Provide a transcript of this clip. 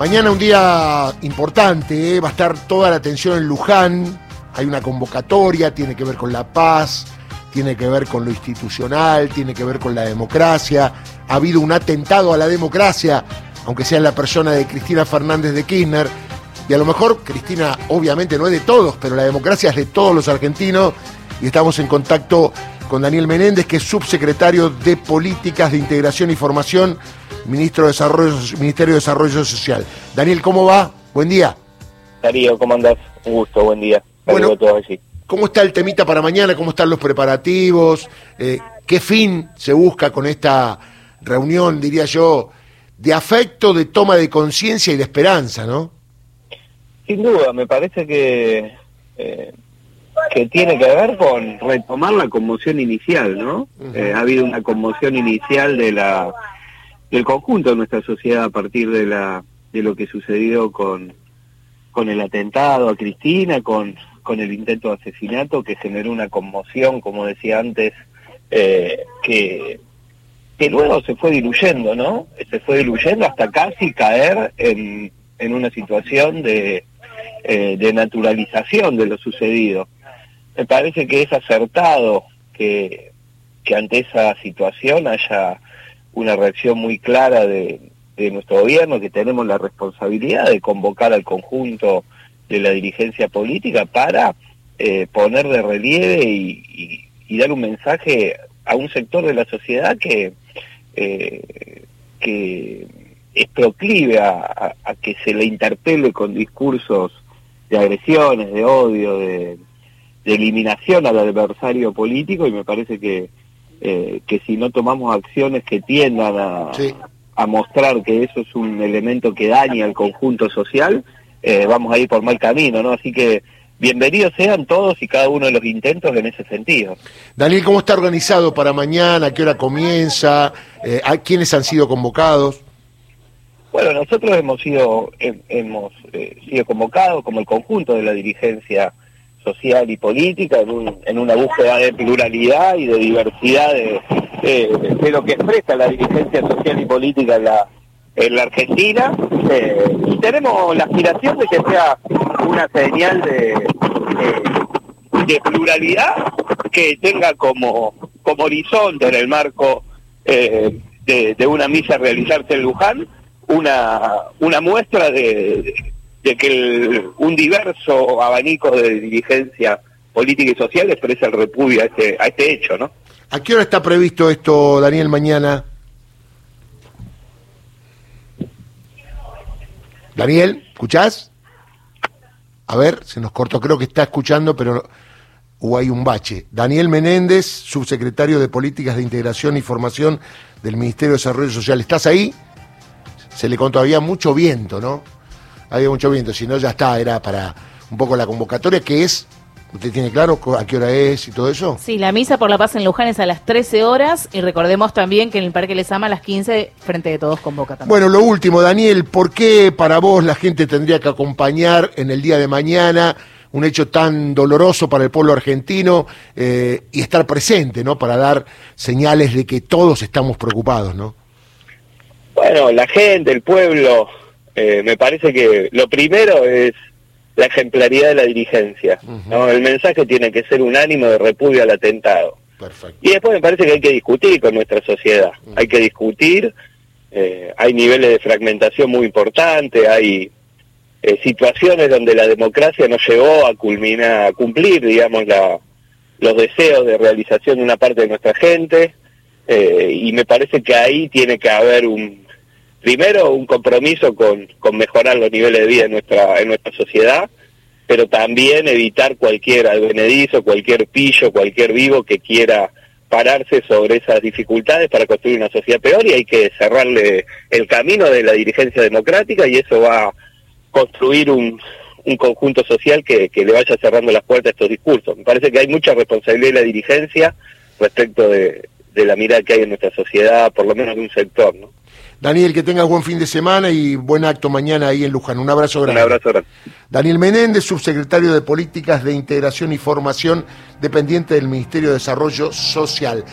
Mañana un día importante, ¿eh? va a estar toda la atención en Luján, hay una convocatoria, tiene que ver con la paz, tiene que ver con lo institucional, tiene que ver con la democracia, ha habido un atentado a la democracia, aunque sea en la persona de Cristina Fernández de Kirchner, y a lo mejor Cristina obviamente no es de todos, pero la democracia es de todos los argentinos, y estamos en contacto con Daniel Menéndez, que es subsecretario de Políticas de Integración y Formación ministro de Desarrollo, Ministerio de Desarrollo Social. Daniel, ¿cómo va? Buen día. Darío, ¿cómo andás? Un gusto, buen día. Bueno, ¿cómo está el temita para mañana? ¿Cómo están los preparativos? Eh, ¿Qué fin se busca con esta reunión, diría yo, de afecto, de toma de conciencia y de esperanza, no? Sin duda, me parece que, eh, que tiene que ver con retomar la conmoción inicial, ¿no? Eh, ha habido una conmoción inicial de la del conjunto de nuestra sociedad a partir de la de lo que sucedió con con el atentado a Cristina, con con el intento de asesinato que generó una conmoción, como decía antes, eh, que que luego se fue diluyendo, ¿no? Se fue diluyendo hasta casi caer en, en una situación de, eh, de naturalización de lo sucedido. Me parece que es acertado que, ante esa situación haya una reacción muy clara de, nuestro gobierno, que tenemos la responsabilidad de convocar al conjunto de la dirigencia política para eh, poner de relieve y, dar un mensaje a un sector de la sociedad que, eh, que es proclive a, que se le interpele con discursos de agresiones, de odio, de eliminación al adversario político y me parece que eh, que si no tomamos acciones que tiendan a, a, mostrar que eso es un elemento que daña al conjunto social, eh, vamos a ir por mal camino, ¿no? Así que bienvenidos sean todos y cada uno de los intentos en ese sentido. Daniel, ¿cómo está organizado para mañana? ¿A qué hora comienza? Eh, ¿A quiénes han sido convocados? Bueno, nosotros hemos sido hemos sido convocados como el conjunto de la dirigencia social y política en, una búsqueda de pluralidad y de diversidad de, lo que expresa la dirigencia social y política en la, en la Argentina. Eh, tenemos la aspiración de que sea una señal de, de, pluralidad que tenga como, como horizonte en el marco eh, de, una misa realizarse en Luján una, una muestra de de que un diverso abanico de dirigencia política y social expresa el repudio a este, a este hecho, ¿no? ¿A qué hora está previsto esto, Daniel, mañana? Daniel, ¿escuchás? A ver, se nos cortó, creo que está escuchando, pero hubo hay un bache. Daniel Menéndez, subsecretario de Políticas de Integración y Formación del Ministerio de Desarrollo Social. ¿Estás ahí? Se le contó, había mucho viento, ¿no? Había mucho viento, si no ya está, era para un poco la convocatoria, que es, ¿usted tiene claro a qué hora es y todo eso? Sí, la misa por la paz en Luján es a las 13 horas y recordemos también que en el Parque Les Ama a las 15 frente de todos convoca también. Bueno, lo último, Daniel, ¿por qué para vos la gente tendría que acompañar en el día de mañana? un hecho tan doloroso para el pueblo argentino eh, y estar presente, ¿no? Para dar señales de que todos estamos preocupados, ¿no? Bueno, la gente, el pueblo, eh, me parece que lo primero es la ejemplaridad de la dirigencia. ¿no? El mensaje tiene que ser un ánimo de repudio al atentado. Y después me parece que hay que discutir con nuestra sociedad. Hay que discutir, eh, hay niveles de fragmentación muy importantes, hay eh, situaciones donde la democracia no llegó a culminar, a cumplir, digamos, la, los deseos de realización de una parte de nuestra gente. y me parece que ahí tiene que haber un, primero un compromiso con, con mejorar los niveles de vida en nuestra, en nuestra sociedad, pero también evitar cualquier advenedizo, cualquier pillo, cualquier vivo que quiera pararse sobre esas dificultades para construir una sociedad peor y hay que cerrarle el camino de la dirigencia democrática y eso va a construir un, un conjunto social que, que le vaya cerrando las puertas a estos discursos. Me parece que hay mucha responsabilidad de la dirigencia respecto de, de la mirada que hay en nuestra sociedad, por lo menos de un sector, ¿no? Daniel, que tengas buen fin de semana y buen acto mañana ahí en Luján. Un abrazo grande. Un abrazo grande. Daniel Menéndez, subsecretario de Políticas de Integración y Formación, dependiente del Ministerio de Desarrollo Social.